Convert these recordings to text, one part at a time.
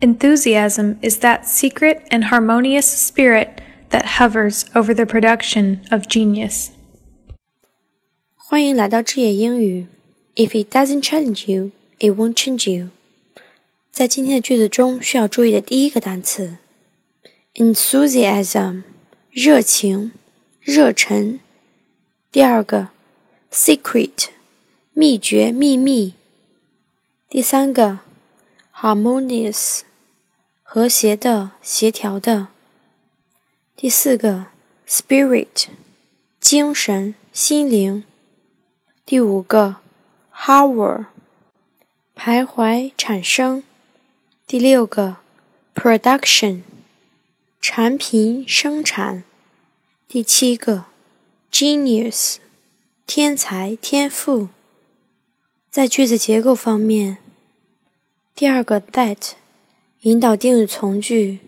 Enthusiasm is that secret and harmonious spirit that hovers over the production of genius. 欢迎来到智野英语。If it doesn't challenge you, it won't change you. 在今天的句子中，需要注意的第一个单词，enthusiasm，热情、热忱。第二个，secret，秘诀、秘密。第三个，harmonious。 和谐的、协调的。第四个，spirit，精神、心灵。第五个，hover，徘徊、产生。第六个，production，产品、生产。第七个，genius，天才、天赋。在句子结构方面，第二个 that。引导定语从句，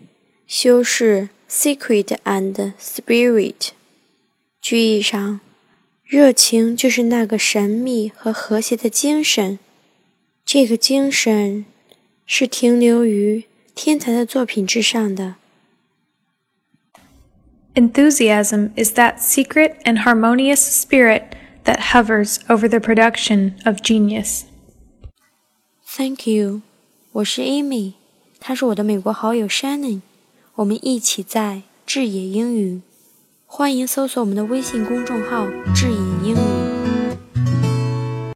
修饰 secret and spirit。句意上，热情就是那个神秘和和谐的精神，这个精神是停留于天才的作品之上的。Enthusiasm is that secret and harmonious spirit that hovers over the production of genius. Thank you，我是 Amy。 他是我的美国好友 Shannon，我们一起在智野英语，欢迎搜索我们的微信公众号“智野英”。